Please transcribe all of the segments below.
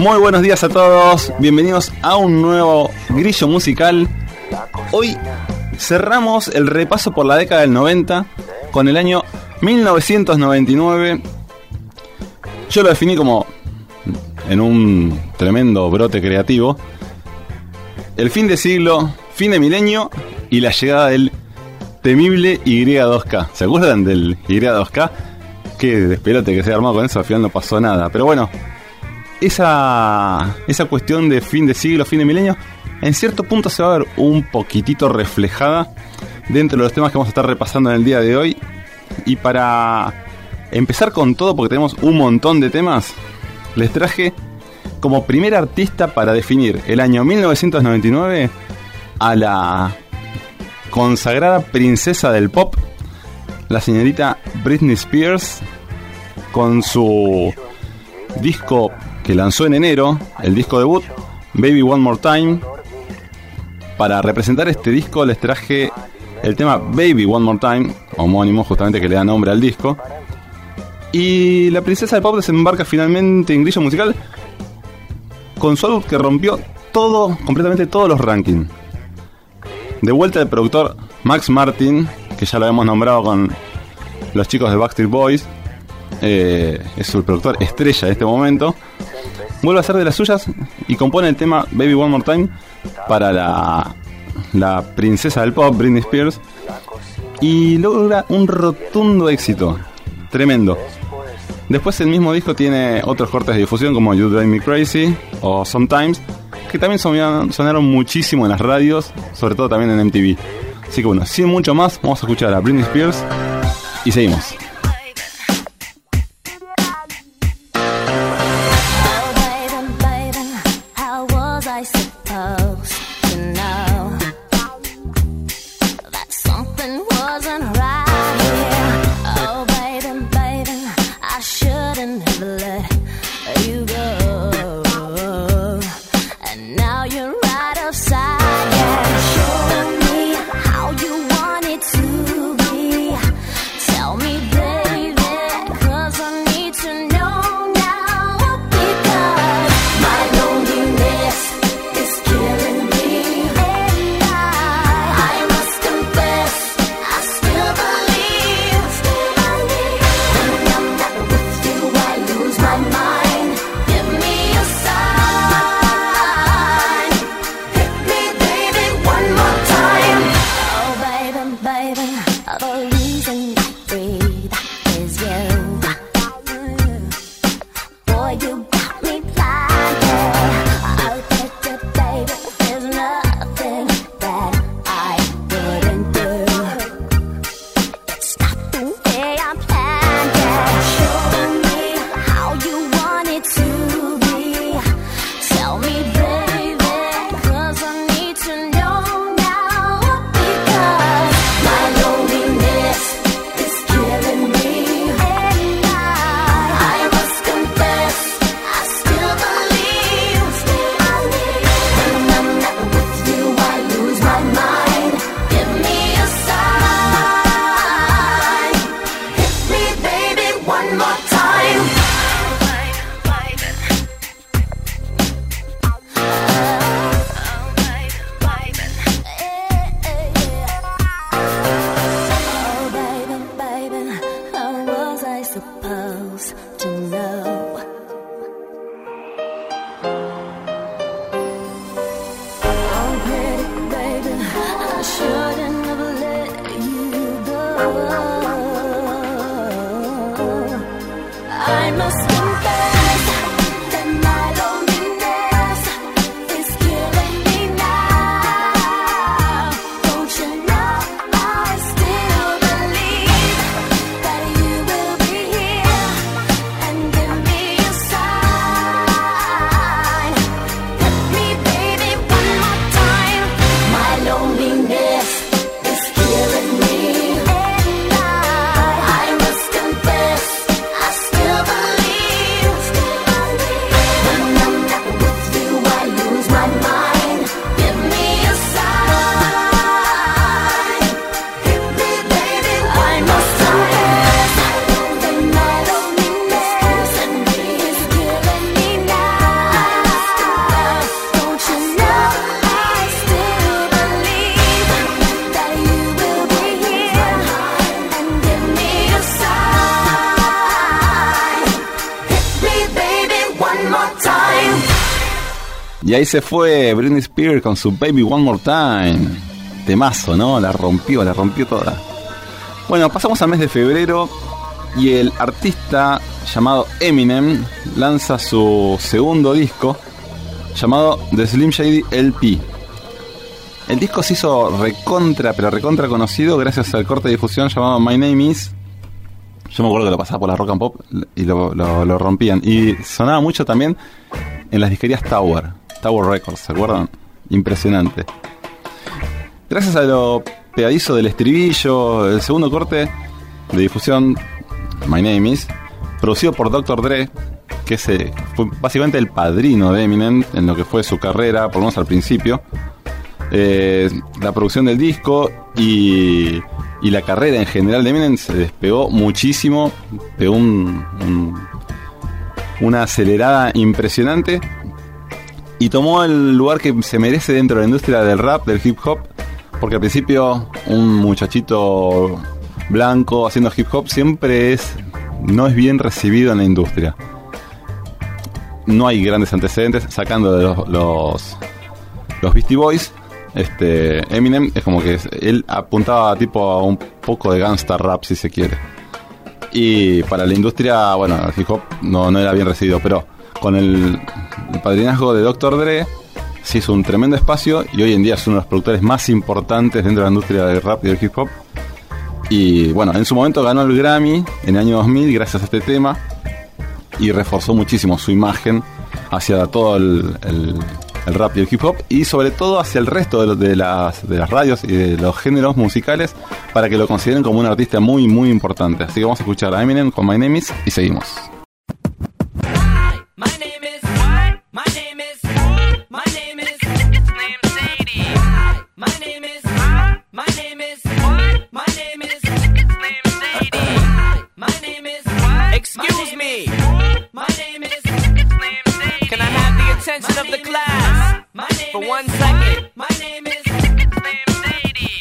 Muy buenos días a todos, bienvenidos a un nuevo grillo musical. Hoy cerramos el repaso por la década del 90 con el año 1999. Yo lo definí como en un tremendo brote creativo. El fin de siglo, fin de milenio y la llegada del temible Y2K. ¿Se acuerdan del Y2K? Qué despelote que se ha armado con eso, al final no pasó nada. Pero bueno, esa, esa cuestión de fin de siglo, fin de milenio, en cierto punto se va a ver un poquitito reflejada dentro de los temas que vamos a estar repasando en el día de hoy. Y para empezar con todo, porque tenemos un montón de temas, les traje como primer artista para definir el año 1999 a la consagrada princesa del pop, la señorita Britney Spears, con su disco que lanzó en enero, el disco debut, Baby One More Time. Para representar este disco les traje el tema Baby One More Time, homónimo justamente que le da nombre al disco. Y la princesa del pop desembarca finalmente en Grillo Musical con su que rompió todo, completamente todos los rankings. De vuelta el productor Max Martin, que ya lo hemos nombrado con los chicos de Backstreet Boys, eh, es el productor estrella de este momento, vuelve a hacer de las suyas y compone el tema Baby One More Time para la, la princesa del pop, Britney Spears, y logra un rotundo éxito, tremendo. Después el mismo disco tiene otros cortes de difusión como You Drive Me Crazy o Sometimes, que también sonaron, sonaron muchísimo en las radios, sobre todo también en MTV. Así que bueno, sin mucho más, vamos a escuchar a Britney Spears y seguimos. Ahí se fue Britney Spears con su Baby One More Time. Temazo, ¿no? La rompió, la rompió toda. Bueno, pasamos al mes de febrero y el artista llamado Eminem lanza su segundo disco llamado The Slim Shady LP. El disco se hizo recontra, pero recontra conocido gracias al corte de difusión llamado My Name Is. Yo me acuerdo que lo pasaba por la rock and pop y lo, lo- rompían. Y sonaba mucho también en las disquerías Tower, Tower Records, ¿se acuerdan? Impresionante. Gracias a lo pegadizo del estribillo, el segundo corte de difusión, My Name Is, producido por Dr. Dre, que eh, fue básicamente el padrino de Eminem en lo que fue su carrera, por lo menos al principio. Eh, la producción del disco y, y la carrera en general de Eminem se despegó muchísimo, pegó un- una acelerada impresionante y tomó el lugar que se merece dentro de la industria del rap, del hip hop, porque al principio un muchachito blanco haciendo hip hop siempre es no es bien recibido en la industria. No hay grandes antecedentes sacando de los los, Beastie Boys. Este Eminem es como que él apuntaba tipo a un poco de gangsta rap si se quiere. Y para la industria, bueno, el hip hop no, no era bien recibido, pero con el, el padrinazgo de Dr. Dre se hizo un tremendo espacio y hoy en día es uno de los productores más importantes dentro de la industria del rap y del hip hop. Y bueno, en su momento ganó el Grammy en el año 2000 gracias a este tema y reforzó muchísimo su imagen hacia todo el, el- rap y el hip hop y sobre todo hacia el resto de las, de las radios y de los géneros musicales para que lo consideren como un artista muy muy importante. Así que vamos a escuchar a Eminem con My Name Is y seguimos. Attention of the class for one second? My name is.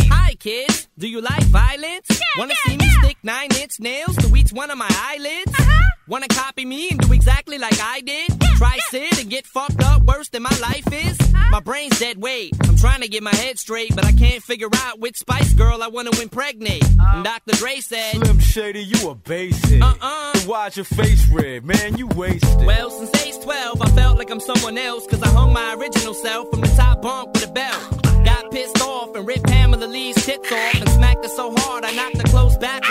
Hi kids, do you like violence? Wanna see me stick nine inch nails to each one of my eyelids? Wanna copy me and do exactly like I did? Try sit and get fucked up worse than my life is? My brain's dead weight. I'm trying to get my head straight, but I can't figure out which Spice Girl I wanna impregnate. Uh. And Dr. Dre said, Slim Shady, you a basic. Uh-uh. Watch your face red, man? You wasted. Well, since age 12, I felt like I'm someone else, cause I hung my original self from the top bunk with a belt. Got pissed off and ripped Pamela Lee's tits off and smacked her so hard I knocked her clothes backwards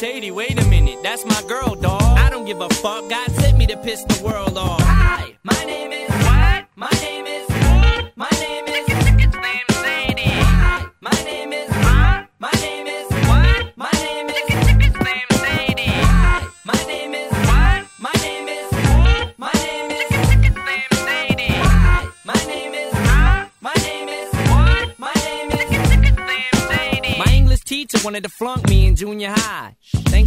Shady, wait a minute, that's my girl, dog. I don't give a fuck, God sent me to piss the world off. Hi, my name is what? My name is my name is Slim Shady. My name is my name is what? My name is Slim Shady. My name is what? My name is my name is Slim Shady. My name is my name is what? My name is Slim Shady. My English teacher wanted to flunk me in junior high.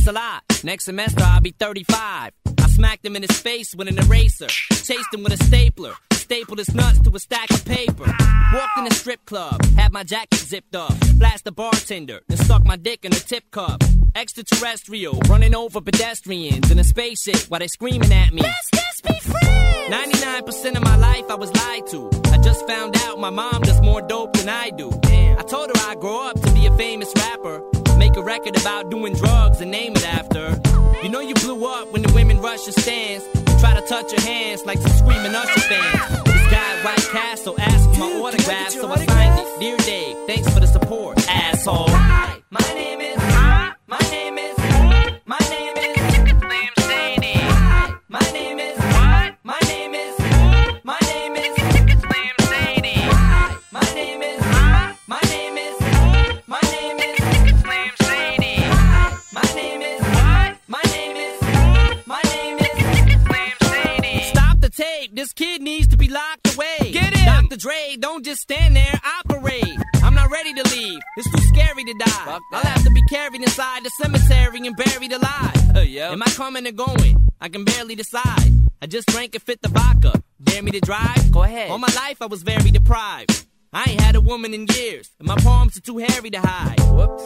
Thanks a lot. Next semester I'll be 35. I smacked him in his face with an eraser. Chased him with a stapler. Stapled his nuts to a stack of paper. Walked in a strip club. Had my jacket zipped up. Flashed the bartender. Then stuck my dick in a tip cup. Extraterrestrial. Running over pedestrians in a spaceship while they screaming at me. Let's just be friends. 99% of my life I was lied to. I just found out my mom does more dope than I do. Damn. I told her I'd grow up to be a famous rapper. Make a record about doing drugs and name it after. You know you blew up when the women rush your stands and try to touch your hands like some screaming Usher fans. This guy White Castle asked for my autograph, so I signed it. Dear Dave, thanks for the support, asshole. Hi, my name is. Hi, My name is. Tape. This kid needs to be locked away. Get him. Dr. Dre, don't just stand there. Operate. I'm not ready to leave. It's too scary to die. I'll have to be carried inside the cemetery and buried alive. Uh, Am I coming or going? I can barely decide. I just drank and fit the vodka. Dare me to drive? Go ahead. All my life I was very deprived. I ain't had a woman in years, and my palms are too hairy to hide.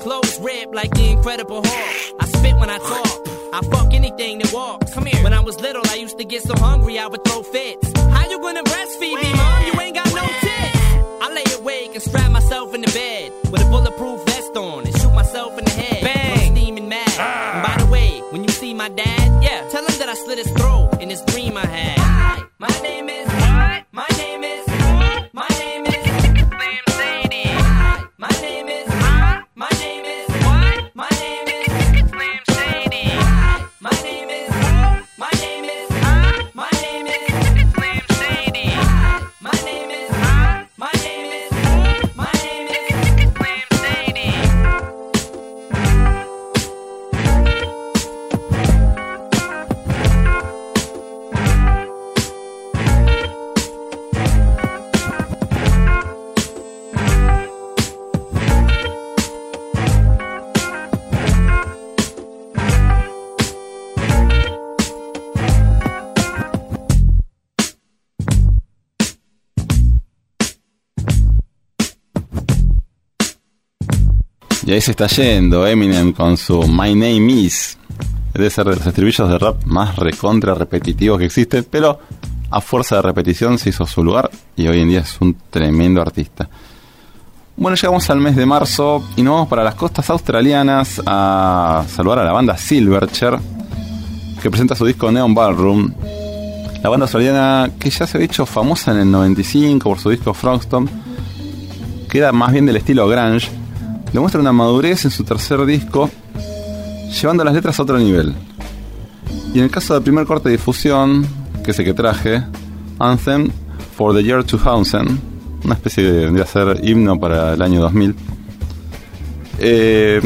Clothes ripped like the Incredible Hulk. I spit when I talk. I fuck anything that walks. Come here. When I was little, I used to get so hungry I would throw fits. How you gonna breastfeed me, mom? You ain't got no tits. I lay awake and strap myself in the bed with a bulletproof vest on and shoot myself in the head. Bang! I'm steaming mad. Ah. And by the way, when you see my dad, yeah, tell him that I slit his throat in this dream I had. Ah. My name is. What? My name is. Y ahí se está yendo Eminem con su My Name Is. Debe ser de los estribillos de rap más recontra repetitivos que existen, pero a fuerza de repetición se hizo su lugar y hoy en día es un tremendo artista. Bueno, llegamos al mes de marzo y nos vamos para las costas australianas a saludar a la banda Silverchair, que presenta su disco Neon Ballroom. La banda australiana que ya se ha hecho famosa en el 95 por su disco Frogstone, que era más bien del estilo grunge, demuestra una madurez en su tercer disco, llevando las letras a otro nivel. Y en el caso del primer corte de difusión, que es el que traje, Anthem for the Year 2000, una especie de a ser himno para el año 2000, eh,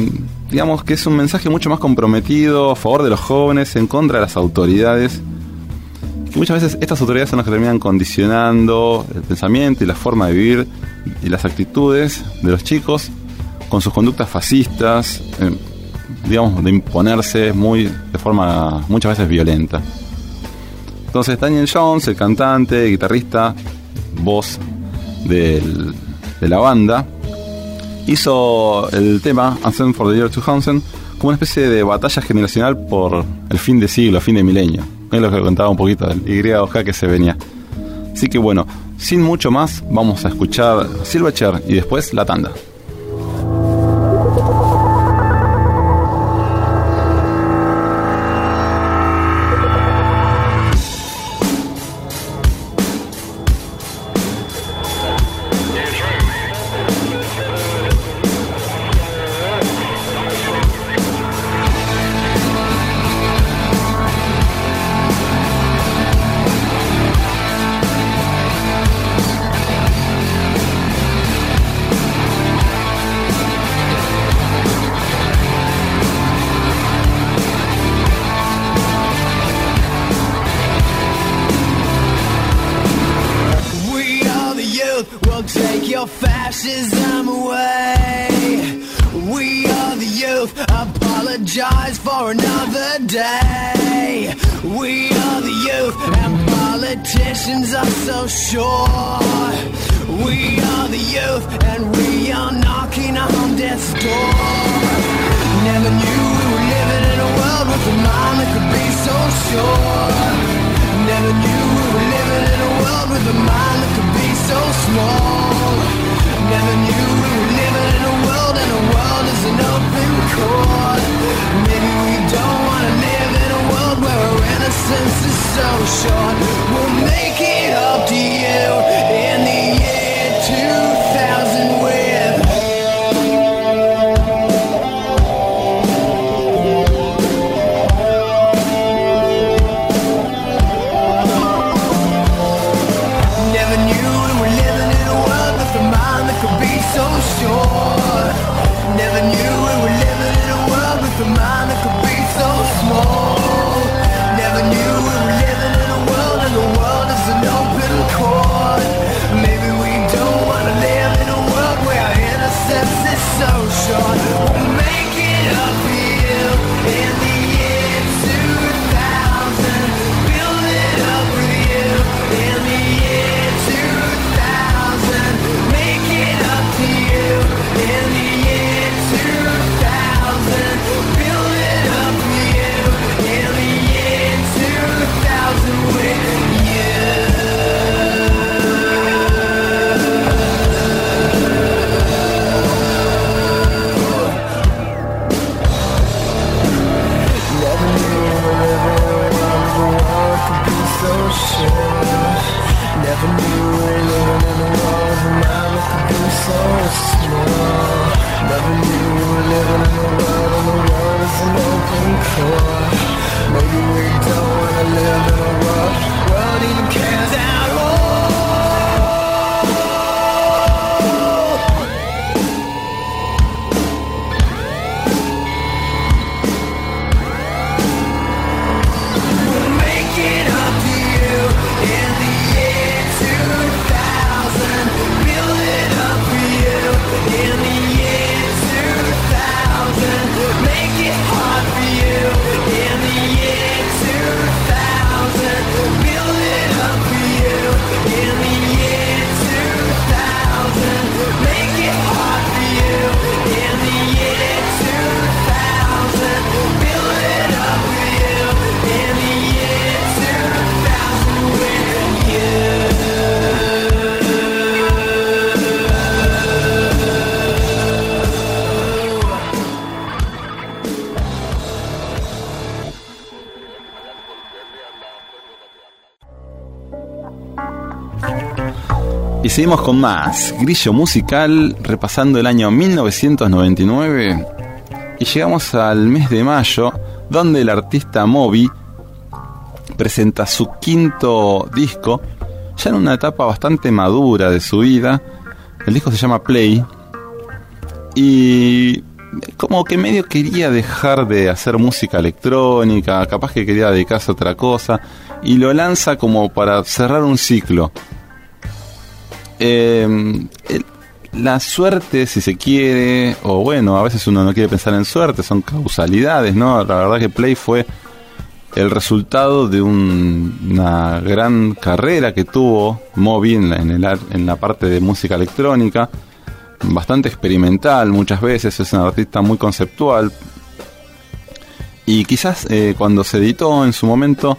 digamos que es un mensaje mucho más comprometido a favor de los jóvenes, en contra de las autoridades. Que muchas veces estas autoridades son las que terminan condicionando el pensamiento y la forma de vivir y las actitudes de los chicos con sus conductas fascistas, eh, digamos, de imponerse muy, de forma muchas veces violenta. Entonces Daniel Jones, el cantante, guitarrista, voz del- de la banda, hizo el tema Anthem for the Year 2000 como una especie de batalla generacional por el fin de siglo, fin de milenio. Es lo que contaba un poquito del Y2K que se venía. Así que bueno, sin mucho más, vamos a escuchar Silverchair y después la tanda. Fascism away. We are the youth, apologize for another day. We are the youth, and politicians are so sure. We are the youth, and we are knocking on death's door. Never knew we were living in a world with a mind that could be so sure. Never knew we were living in a world with a mind that could be so small. Never knew we were living in a world and a world is an open court. Maybe we don't want to live in a world where our innocence is so short. We'll make it up to you in the year 2000 seguimos con más. Grillo musical, repasando el año 1999. Y llegamos al mes de mayo, donde el artista Moby presenta su quinto disco, ya en una etapa bastante madura de su vida. El disco se llama Play. Y como que medio quería dejar de hacer música electrónica, capaz que quería dedicarse a otra cosa, y lo lanza como para cerrar un ciclo. El- la suerte, si se quiere, o bueno, a veces uno no quiere pensar en suerte, son causalidades, ¿no? La verdad que Play fue el resultado de un- una gran carrera que tuvo Moby en la, en en la parte de música electrónica, bastante experimental muchas veces, es un artista muy conceptual. Y quizás eh, cuando se editó en su momento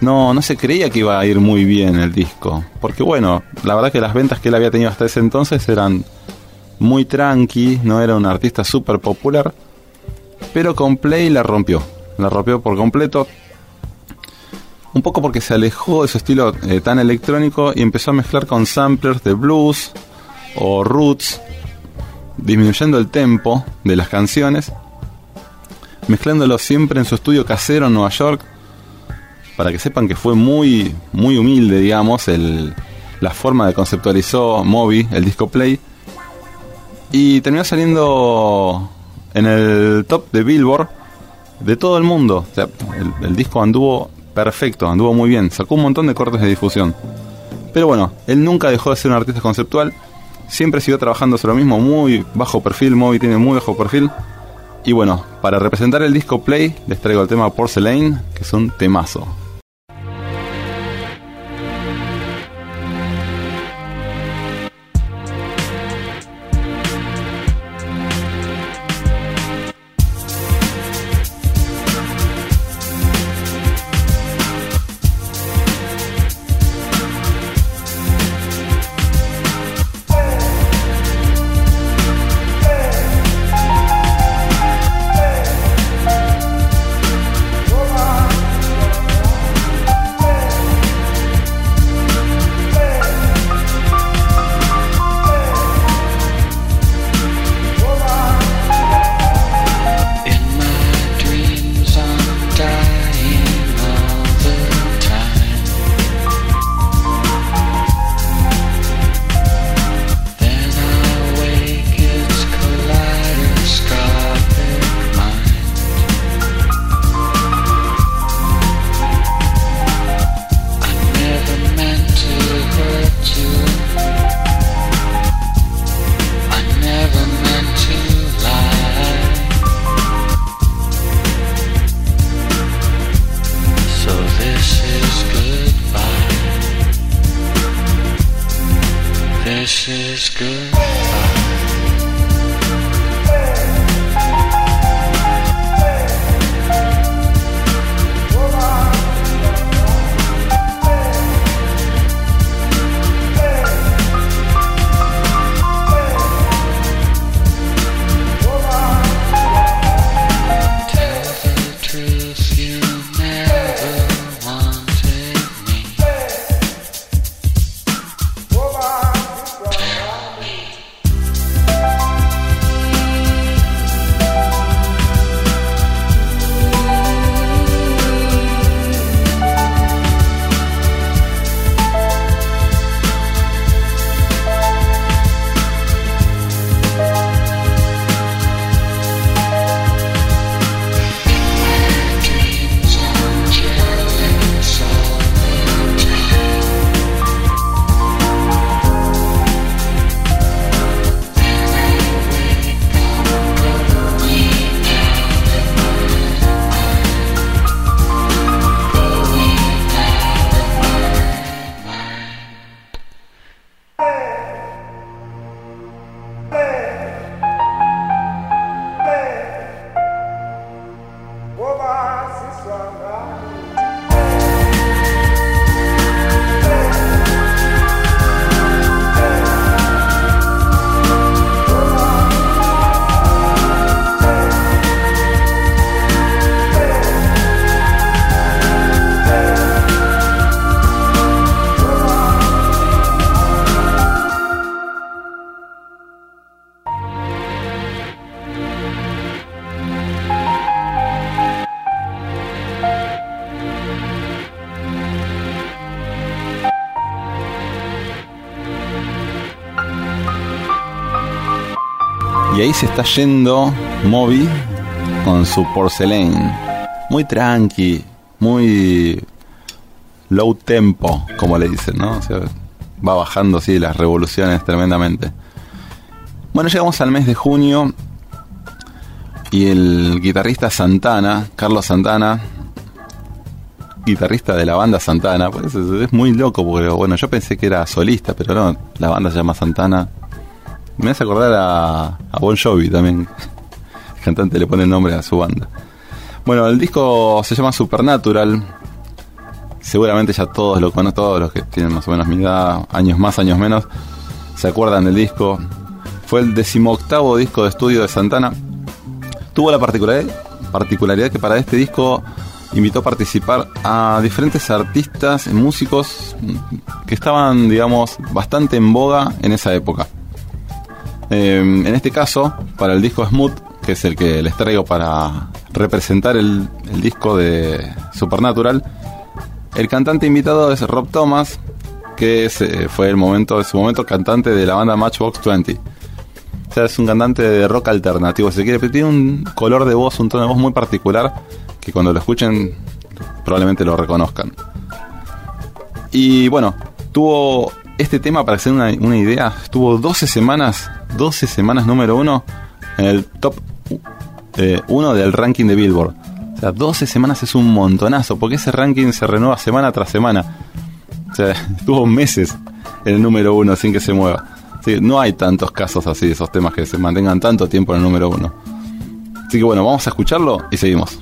no, no se creía que iba a ir muy bien el disco. Porque bueno, la verdad que las ventas que él había tenido hasta ese entonces eran muy tranqui, no era un artista súper popular. Pero con Play la rompió, la rompió por completo. Un poco porque se alejó de su estilo eh, tan electrónico y empezó a mezclar con samplers de blues o roots, disminuyendo el tempo de las canciones, mezclándolo siempre en su estudio casero en Nueva York, para que sepan que fue muy, muy humilde, digamos, el, la forma de conceptualizó Moby, el disco Play, y terminó saliendo en el top de Billboard de todo el mundo. El disco anduvo perfecto, anduvo muy bien, sacó un montón de cortes de difusión. Pero bueno, él nunca dejó de ser un artista conceptual, siempre siguió trabajando sobre lo mismo, muy bajo perfil, Moby tiene muy bajo perfil. Y bueno, para representar el disco Play, les traigo el tema Porcelain, que es un temazo. You está yendo Moby con su Porcelain. Muy tranqui, muy low tempo, como le dicen, ¿no? Va bajando así las revoluciones tremendamente. Bueno, llegamos al mes de junio y el guitarrista Santana, Carlos Santana, guitarrista de la banda Santana, pues es, es muy loco porque bueno, yo pensé que era solista, pero no, la banda se llama Santana. Me hace acordar a, a Bon Jovi también. El cantante le pone el nombre a su banda. Bueno, el disco se llama Supernatural. Seguramente ya todos lo conocen, todos los que tienen más o menos mi edad, años más, años menos, se acuerdan del disco. Fue el decimoctavo disco de estudio de Santana. Tuvo la particularidad, que para este disco invitó a participar a diferentes artistas, músicos que estaban, digamos, bastante en boga en esa época. Eh, en este caso, para el disco Smooth, que es el que les traigo para representar el, el disco de Supernatural, el cantante invitado es Rob Thomas, que es, eh, fue el momento, en su momento cantante de la banda Matchbox 20. O sea, es un cantante de rock alternativo, si se quiere, pero tiene un color de voz, un tono de voz muy particular, que cuando lo escuchen probablemente lo reconozcan. Y bueno, tuvo este tema, para hacer una, una idea, estuvo 12 semanas, 12 semanas número uno en el top 1 del ranking de Billboard. O sea, 12 semanas es un montonazo, porque ese ranking se renueva semana tras semana. O sea, estuvo meses en el número uno sin que se mueva. No hay tantos casos así, esos temas que se mantengan tanto tiempo en el número uno. Así que bueno, vamos a escucharlo y seguimos.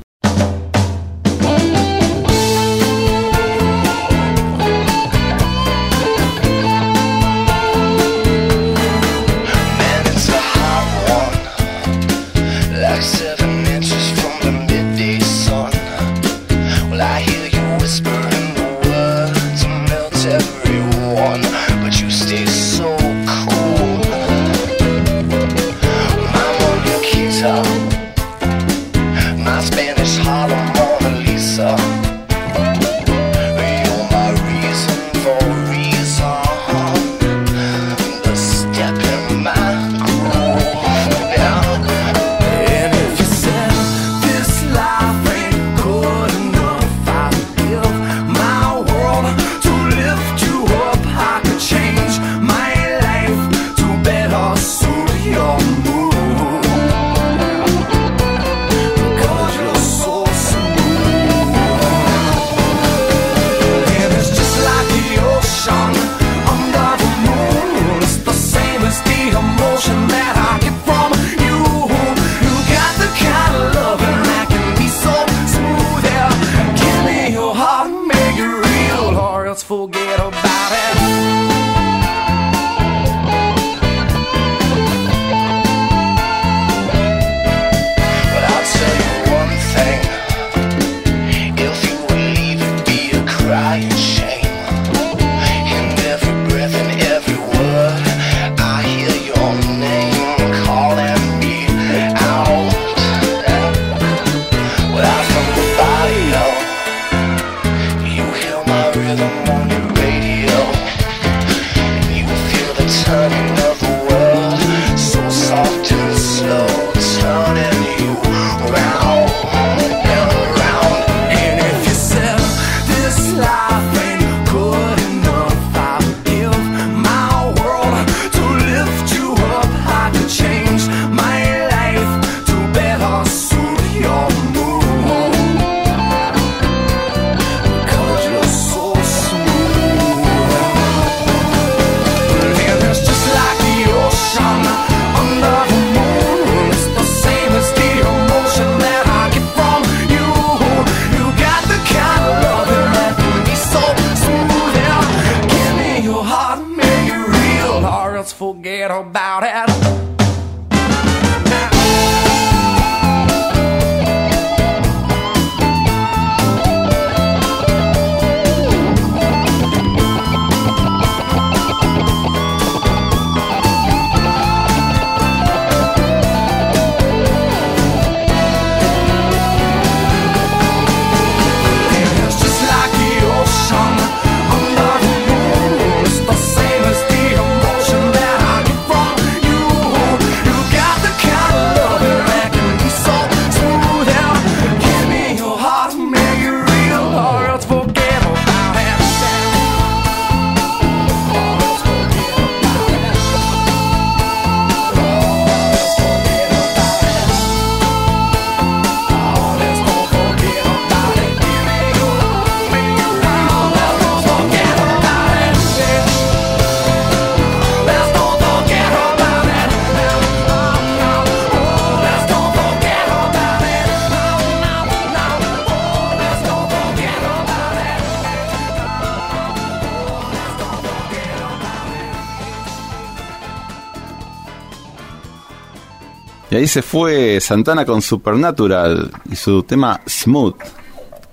Y ahí se fue Santana con Supernatural y su tema Smooth.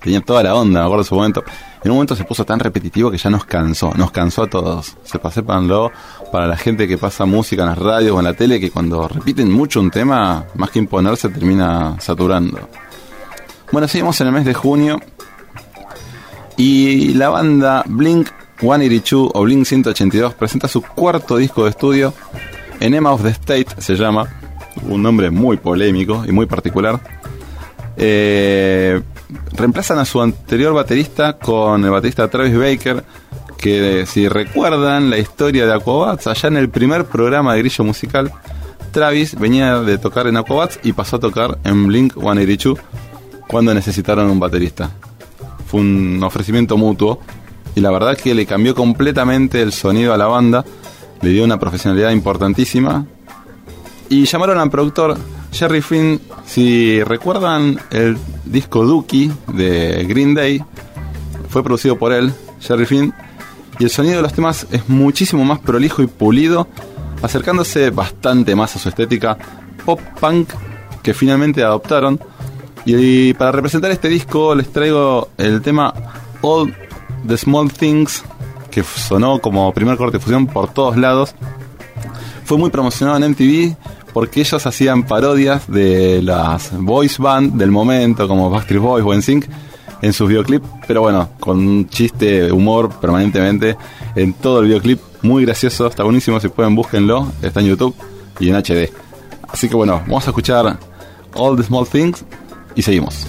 Tenía toda la onda, me acuerdo de su momento. En un momento se puso tan repetitivo que ya nos cansó, nos cansó a todos. Se sépanlo para la gente que pasa música en las radios o en la tele, que cuando repiten mucho un tema, más que imponerse, termina saturando. Bueno, seguimos en el mes de junio y la banda Blink 182 o Blink 182 presenta su cuarto disco de estudio, Enema of the State se llama, un nombre muy polémico y muy particular. Eh, reemplazan a su anterior baterista con el baterista Travis Baker, que si recuerdan la historia de Aquabats, allá en el primer programa de Grillo Musical, Travis venía de tocar en Aquabats y pasó a tocar en Blink 182 cuando necesitaron un baterista. Fue un ofrecimiento mutuo y la verdad que le cambió completamente el sonido a la banda, le dio una profesionalidad importantísima y llamaron al productor Jerry Finn. Si recuerdan el disco Dookie de Green Day, fue producido por él, Jerry Finn, y el sonido de los temas es muchísimo más prolijo y pulido, acercándose bastante más a su estética pop punk que finalmente adoptaron. Y para representar este disco les traigo el tema All the Small Things, que sonó como primer corte de fusión por todos lados. Fue muy promocionado en MTV porque ellos hacían parodias de las voice band del momento, como Backstreet Boys o NSYNC, en sus videoclips, pero bueno, con un chiste humor permanentemente en todo el videoclip, muy gracioso, está buenísimo, si pueden búsquenlo, está en YouTube y en HD. Así que bueno, vamos a escuchar All the Small Things y seguimos.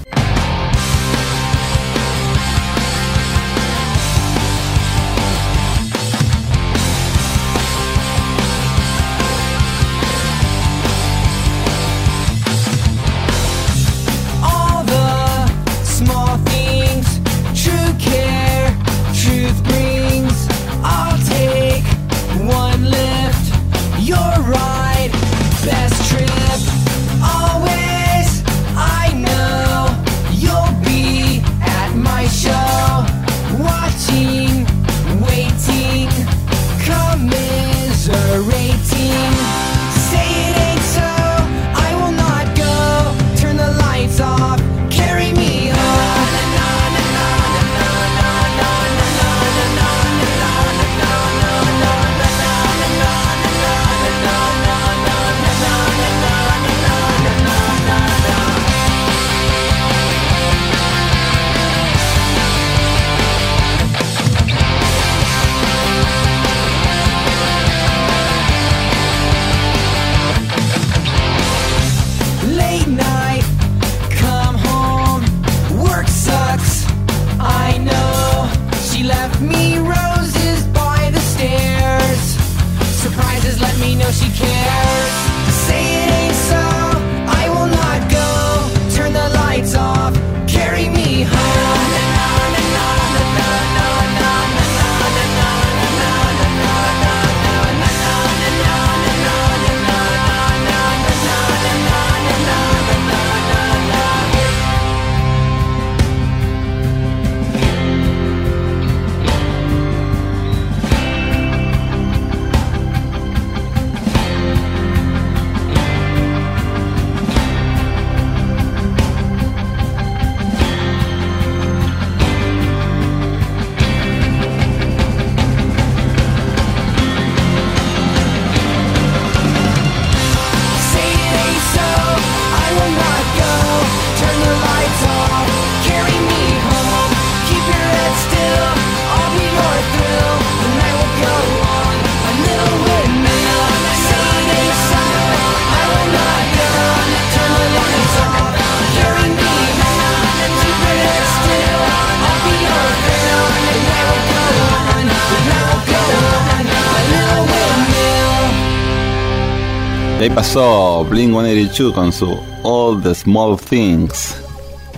Pasó Blink 182 con su All the Small Things,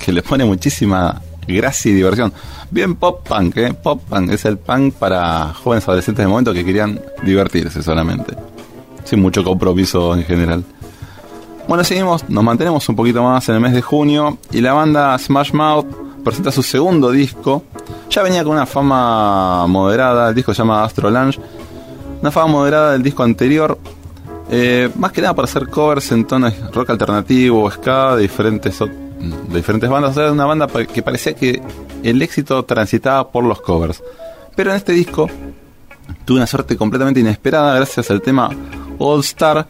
que le pone muchísima gracia y diversión. Bien pop punk, ¿eh? Pop punk es el punk para jóvenes adolescentes de momento que querían divertirse solamente, sin mucho compromiso en general. Bueno, seguimos, nos mantenemos un poquito más en el mes de junio y la banda Smash Mouth presenta su segundo disco. Ya venía con una fama moderada, el disco se llama Astro Lounge. Una fama moderada del disco anterior, Eh, más que nada para hacer covers en tonos rock alternativo, ska, de diferentes, de diferentes bandas. O una banda que parecía que el éxito transitaba por los covers. Pero en este disco tuve una suerte completamente inesperada gracias al tema All Star,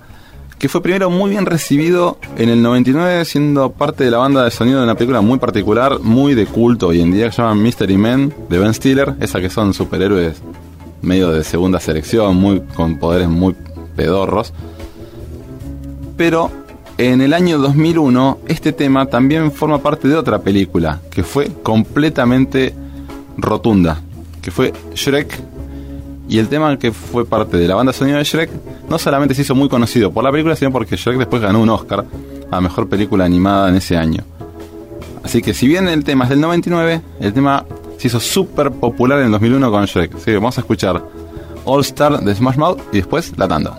que fue primero muy bien recibido en el 99, siendo parte de la banda de sonido de una película muy particular, muy de culto hoy en día, se llama Mystery Men, de Ben Stiller, esa que son superhéroes medio de segunda selección, muy con poderes muy pedorros. Pero en el año 2001 este tema también forma parte de otra película que fue completamente rotunda, que fue Shrek. Y el tema que fue parte de la banda sonora de Shrek no solamente se hizo muy conocido por la película, sino porque Shrek después ganó un Oscar a mejor película animada en ese año. Así que si bien el tema es del 99, el tema se hizo súper popular en el 2001 con Shrek. Así que vamos a escuchar All Star de Smash Mouth y después la tanda.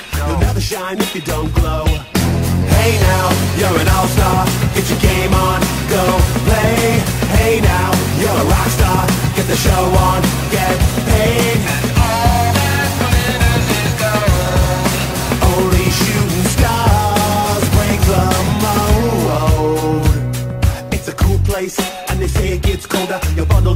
You'll never shine if you don't glow. Hey now, you're an all-star. Get your game on, go play. Hey now, you're a rock star. Get the show on, get paid.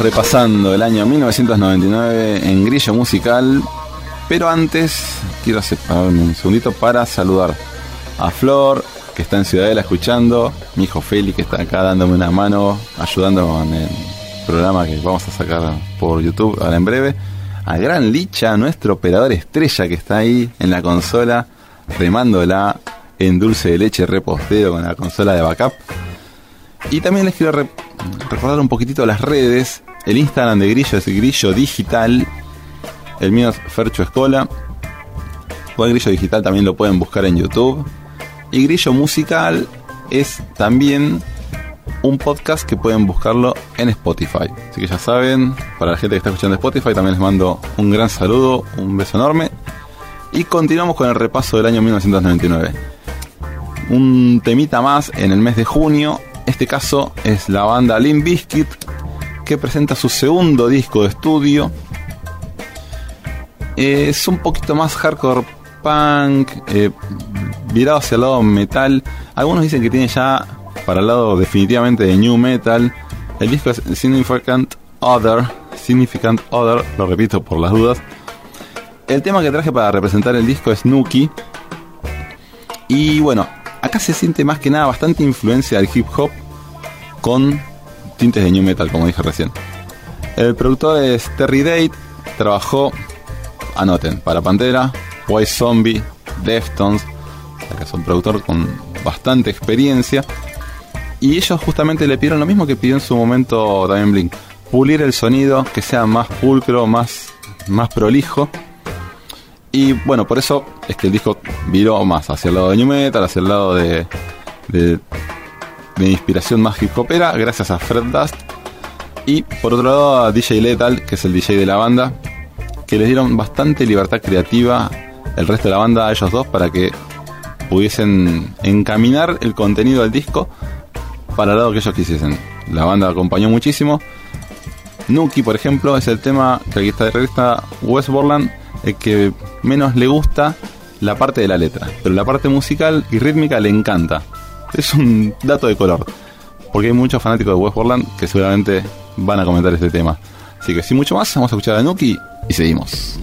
repasando el año 1999 en Grillo Musical. Pero antes quiero separarme un segundito para saludar a Flor, que está en Ciudadela escuchando, mi hijo Feli, que está acá dándome una mano, ayudando en el programa que vamos a sacar por YouTube ahora en breve. A Gran Licha, nuestro operador estrella que está ahí en la consola, remándola en dulce de leche repostero con la consola de backup. Y también les quiero re- recordar un poquitito las redes. El Instagram de Grillo es Grillo Digital. El mío es Fercho Escola. O el Grillo Digital también lo pueden buscar en YouTube. Y Grillo Musical es también un podcast que pueden buscarlo en Spotify. Así que ya saben, para la gente que está escuchando Spotify también les mando un gran saludo, un beso enorme. Y continuamos con el repaso del año 1999. Un temita más en el mes de junio. Este caso es la banda Limp Bizkit que presenta su segundo disco de estudio. Eh, es un poquito más hardcore punk, eh, virado hacia el lado metal. Algunos dicen que tiene ya para el lado definitivamente de new metal. El disco es Significant Other. Significant Other, lo repito por las dudas. El tema que traje para representar el disco es Nuki. Y bueno, acá se siente más que nada bastante influencia del hip hop con tintes de new metal, como dije recién. El productor es Terry Date, trabajó, anoten, para Pantera, White Zombie, Deftones, que es un productor con bastante experiencia. Y ellos justamente le pidieron lo mismo que pidió en su momento también Blink. Pulir el sonido, que sea más pulcro, más, más prolijo. Y bueno, por eso es que el disco viró más hacia el lado de New Metal, hacia el lado de, de, de inspiración más hip hopera, gracias a Fred Dust. Y por otro lado a DJ Lethal, que es el DJ de la banda, que les dieron bastante libertad creativa el resto de la banda a ellos dos para que pudiesen encaminar el contenido del disco para el lado que ellos quisiesen. La banda acompañó muchísimo. Nuki, por ejemplo, es el tema que aquí está de revista West Borland, el que menos le gusta la parte de la letra, pero la parte musical y rítmica le encanta. Es un dato de color, porque hay muchos fanáticos de West Borland que seguramente van a comentar este tema. Así que sin mucho más, vamos a escuchar a Nuki y seguimos.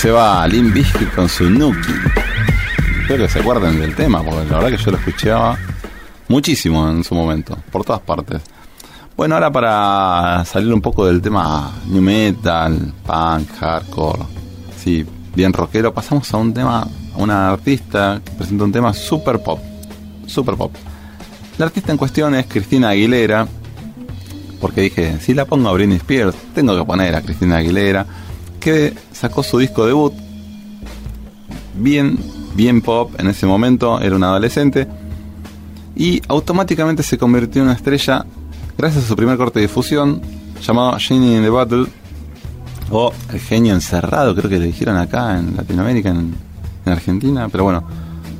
Se va Lim Bizkit con su Nuki. Espero que se acuerden del tema, porque la verdad que yo lo escuchaba muchísimo en su momento, por todas partes. Bueno, ahora para salir un poco del tema new metal, punk, hardcore, sí, bien rockero, pasamos a un tema, a una artista que presenta un tema super pop, super pop. La artista en cuestión es Cristina Aguilera, porque dije, si la pongo a Britney Spears, tengo que poner a Cristina Aguilera, que sacó su disco debut, bien, bien pop en ese momento, era una adolescente, y automáticamente se convirtió en una estrella gracias a su primer corte de difusión, llamado Genie in the Battle, o El genio encerrado, creo que le dijeron acá en Latinoamérica, en, en Argentina, pero bueno,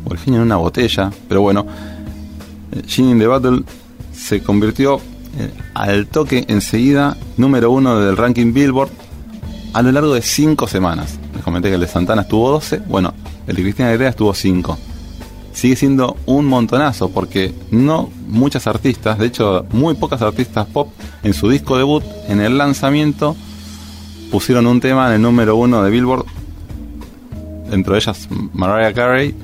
o El genio en una botella, pero bueno, Genie in the Battle se convirtió eh, al toque enseguida número uno del ranking Billboard a lo largo de cinco semanas. Les comenté que el de Santana estuvo 12, bueno, el de Cristina Aguilera estuvo 5. Sigue siendo un montonazo porque no muchas artistas, de hecho muy pocas artistas pop en su disco debut, en el lanzamiento, pusieron un tema en el número uno de Billboard. Dentro de ellas Mariah Carey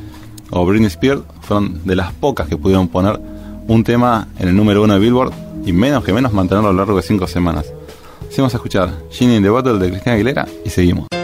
o Britney Spears fueron de las pocas que pudieron poner un tema en el número uno de Billboard y menos que menos mantenerlo a lo largo de cinco semanas. Vamos a escuchar Genie in the Battle de Cristina Aguilera y seguimos.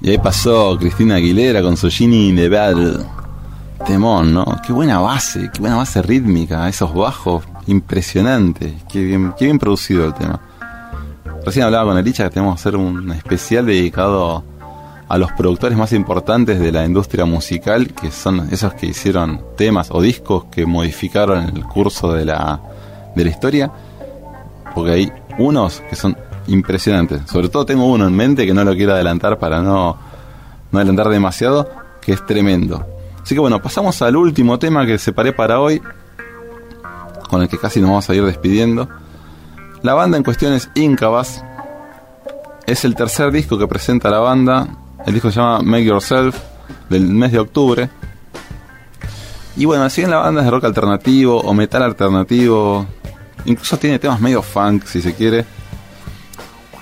Y ahí pasó Cristina Aguilera con in the Battle. Temón, ¿no? Qué buena base, qué buena base rítmica, esos bajos, impresionante. Qué bien, producido el tema. Recién hablaba con Elicha que tenemos que hacer un especial dedicado a los productores más importantes de la industria musical, que son esos que hicieron temas o discos que modificaron el curso de la, de la historia. Porque hay unos que son impresionantes. Sobre todo tengo uno en mente que no lo quiero adelantar para no, no adelantar demasiado, que es tremendo. Así que bueno, pasamos al último tema que separé para hoy, con el que casi nos vamos a ir despidiendo. La banda en cuestión es Incubus. Es el tercer disco que presenta la banda. El disco se llama Make Yourself, del mes de octubre. Y bueno, si bien la banda es de rock alternativo o metal alternativo, incluso tiene temas medio funk si se quiere.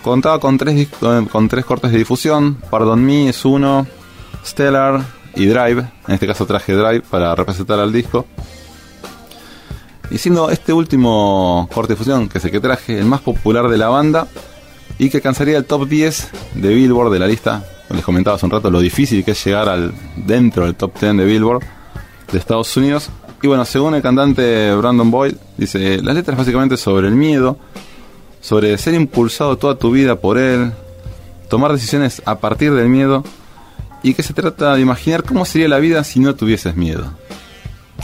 Contaba con tres, con tres cortes de difusión. Pardon Me es uno, Stellar y Drive. En este caso traje Drive para representar al disco. Y siendo este último corte de difusión, que es el que traje, el más popular de la banda y que alcanzaría el top 10 de Billboard de la lista. Les comentaba hace un rato lo difícil que es llegar al dentro del top 10 de Billboard de Estados Unidos. Y bueno, según el cantante Brandon Boyd, dice, las letras básicamente sobre el miedo, sobre ser impulsado toda tu vida por él, tomar decisiones a partir del miedo y que se trata de imaginar cómo sería la vida si no tuvieses miedo.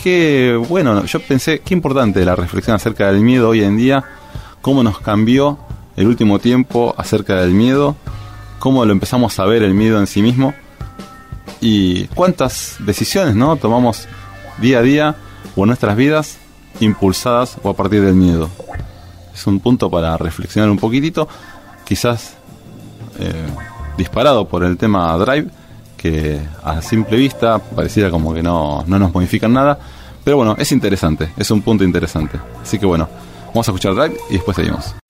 Qué bueno, yo pensé, qué importante la reflexión acerca del miedo hoy en día, cómo nos cambió el último tiempo acerca del miedo, cómo lo empezamos a ver el miedo en sí mismo y cuántas decisiones no tomamos día a día o nuestras vidas impulsadas o a partir del miedo. Es un punto para reflexionar un poquitito, quizás eh, disparado por el tema Drive, que a simple vista pareciera como que no, no nos modifican nada, pero bueno, es interesante, es un punto interesante. Así que bueno, vamos a escuchar Drive y después seguimos.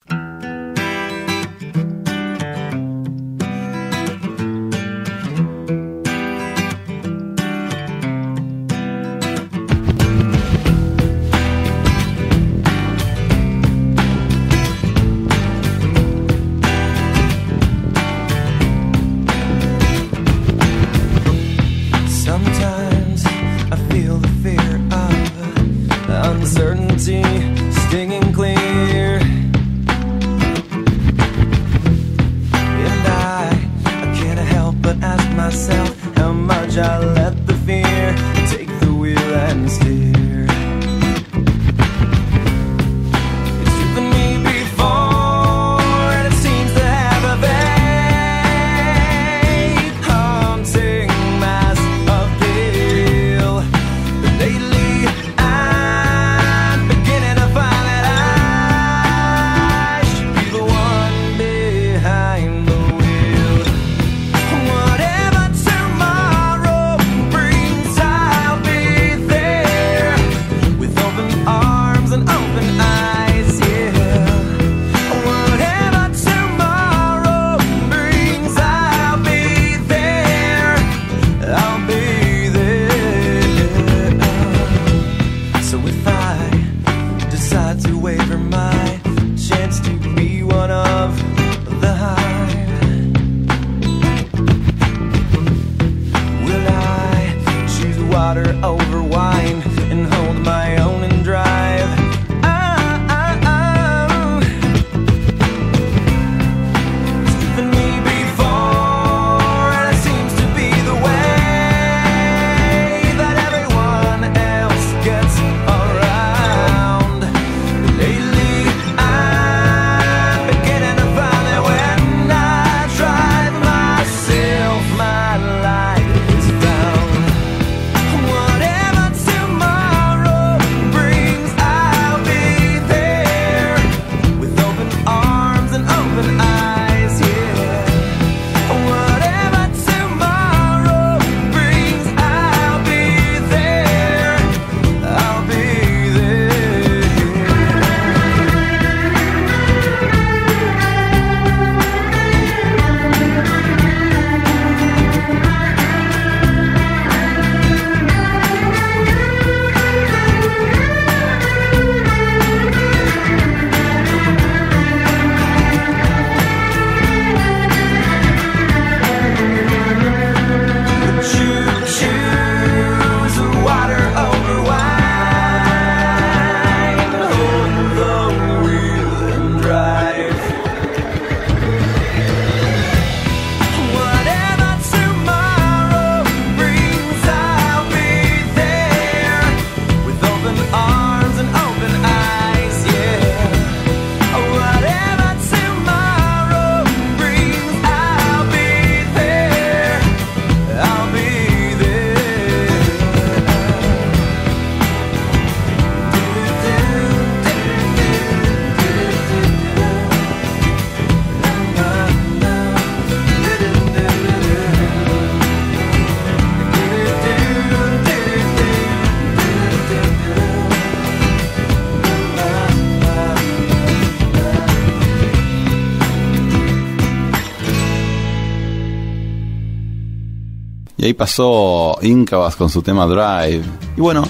Y ahí pasó Incubus con su tema Drive. Y bueno,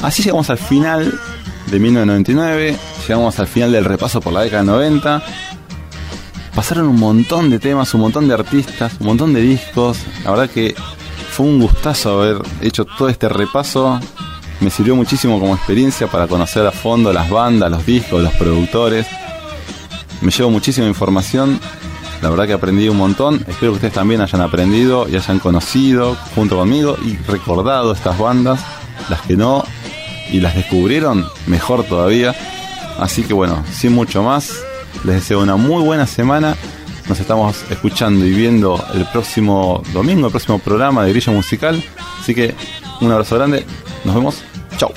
así llegamos al final de 1999. Llegamos al final del repaso por la década del 90. Pasaron un montón de temas, un montón de artistas, un montón de discos. La verdad que fue un gustazo haber hecho todo este repaso. Me sirvió muchísimo como experiencia para conocer a fondo las bandas, los discos, los productores. Me llevo muchísima información. La verdad que aprendí un montón. Espero que ustedes también hayan aprendido y hayan conocido junto conmigo y recordado estas bandas. Las que no y las descubrieron, mejor todavía. Así que bueno, sin mucho más, les deseo una muy buena semana. Nos estamos escuchando y viendo el próximo domingo, el próximo programa de Grillo Musical. Así que un abrazo grande. Nos vemos. Chau.